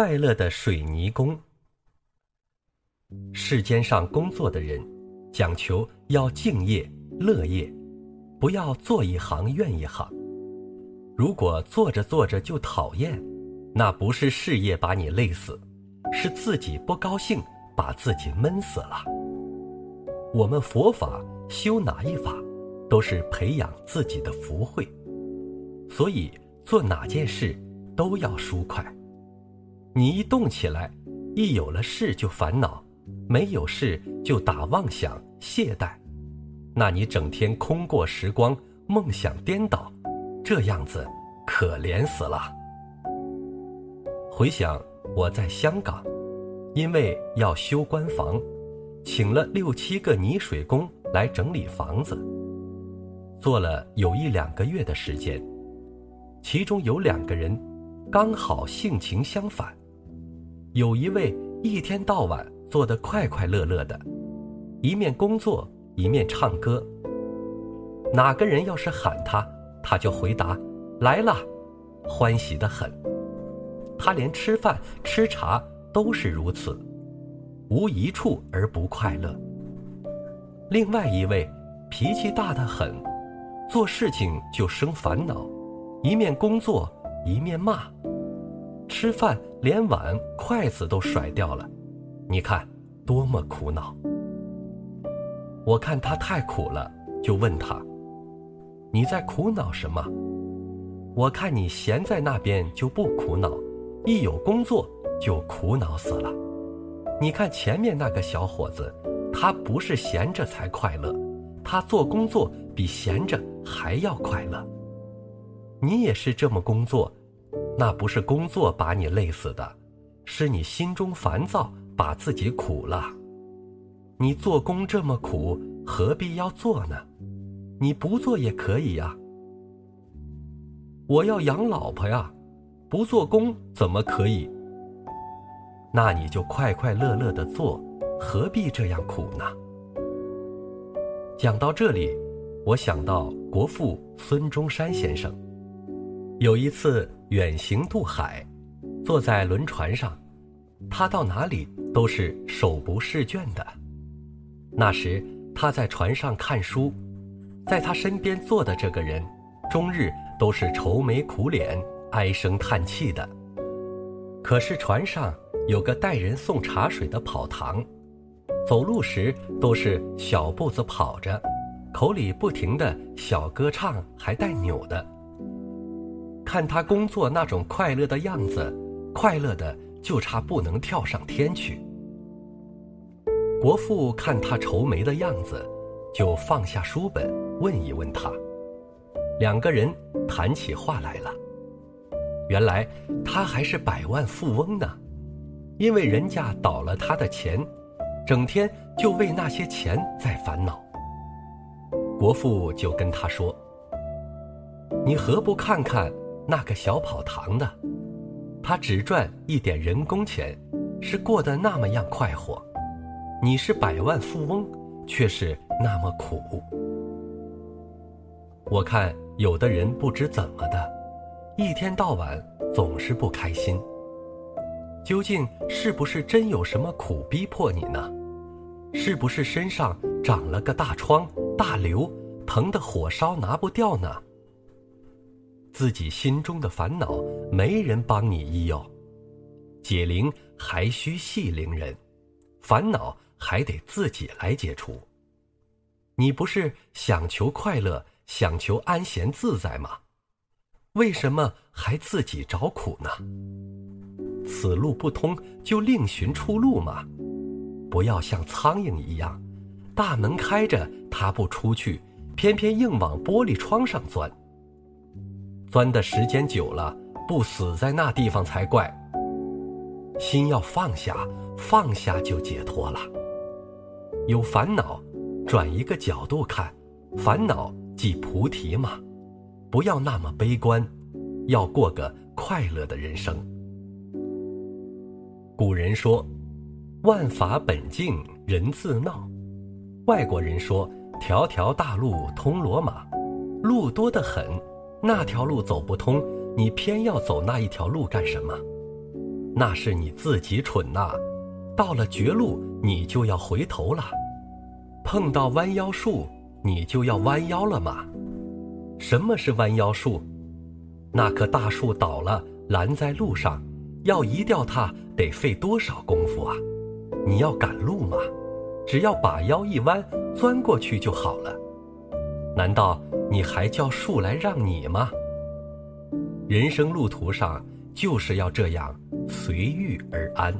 快乐的水泥工。世间上工作的人，讲求要敬业乐业，不要做一行怨一行。如果做着做着就讨厌，那不是事业把你累死，是自己不高兴把自己闷死了。我们佛法修哪一法，都是培养自己的福慧，所以做哪件事都要舒快。你一动起来，一有了事就烦恼，没有事就打妄想懈怠，那你整天空过时光，梦想颠倒，这样子可怜死了。回想我在香港，因为要修官房。请了六七个泥水工来整理房子，做了有一两个月的时间，其中有两个人刚好性情相反，有一位一天到晚做得快快乐乐的，一面工作一面唱歌。哪个人要是喊他，他就回答来了，欢喜的很。他连吃饭吃茶都是如此。无一处而不快乐。另外一位脾气大得很，做事情就生烦恼，一面工作一面骂，吃饭连碗筷子都甩掉了，你看多么苦恼。我看他太苦了，就问他：“你在苦恼什么？”我看你闲在那边就不苦恼，一有工作就苦恼死了。你看前面那个小伙子，他不是闲着才快乐，他做工作比闲着还要快乐。你也是这么工作，那不是工作把你累死的，是你心中烦躁把自己苦了。你做工这么苦，何必要做呢？你不做也可以呀。我要养老婆呀，不做工怎么可以？那你就快快乐乐的做，何必这样苦呢？讲到这里，我想到国父孙中山先生。有一次远行渡海，坐在轮船上，他到哪里都是手不释卷的。那时他在船上看书，在他身边坐的这个人，终日都是愁眉苦脸、唉声叹气的。可是船上。有个带人送茶水的跑堂，走路时都是小步子跑着，口里不停的小歌唱，还带扭的。看他工作那种快乐的样子，快乐的就差不能跳上天去。国父看他愁眉的样子，就放下书本问一问他，两个人谈起话来了。原来他还是百万富翁呢。因为人家倒了他的钱，整天就为那些钱在烦恼。国父就跟他说：“你何不看看那个小跑堂的？他只赚一点人工钱，是过得那么样快活。你是百万富翁，却是那么苦。我看有的人不知怎么的，一天到晚总是不开心。”究竟是不是真有什么苦逼迫你呢？是不是身上长了个大疮、大瘤，疼得火烧拿不掉呢？自己心中的烦恼没人帮你医哦，解铃还需系铃人，烦恼还得自己来解除。你不是想求快乐、想求安闲自在吗？为什么还自己找苦呢？此路不通，就另寻出路嘛！不要像苍蝇一样，大门开着它不出去，偏偏硬往玻璃窗上钻。钻的时间久了，不死在那地方才怪。心要放下，放下就解脱了。有烦恼，转一个角度看，烦恼即菩提嘛！不要那么悲观，要过个快乐的人生。古人说：“万法本净，人自闹。”外国人说：“条条大路通罗马。”路多得很，那条路走不通，你偏要走那一条路干什么？那是你自己蠢呐。到了绝路，你就要回头了；碰到弯腰树，你就要弯腰了吗？什么是弯腰树？那棵大树倒了，拦在路上，要移掉它得费多少功夫啊？你要赶路吗？只要把腰一弯，钻过去就好了。难道你还叫树来让你吗？人生路途上就是要这样随遇而安。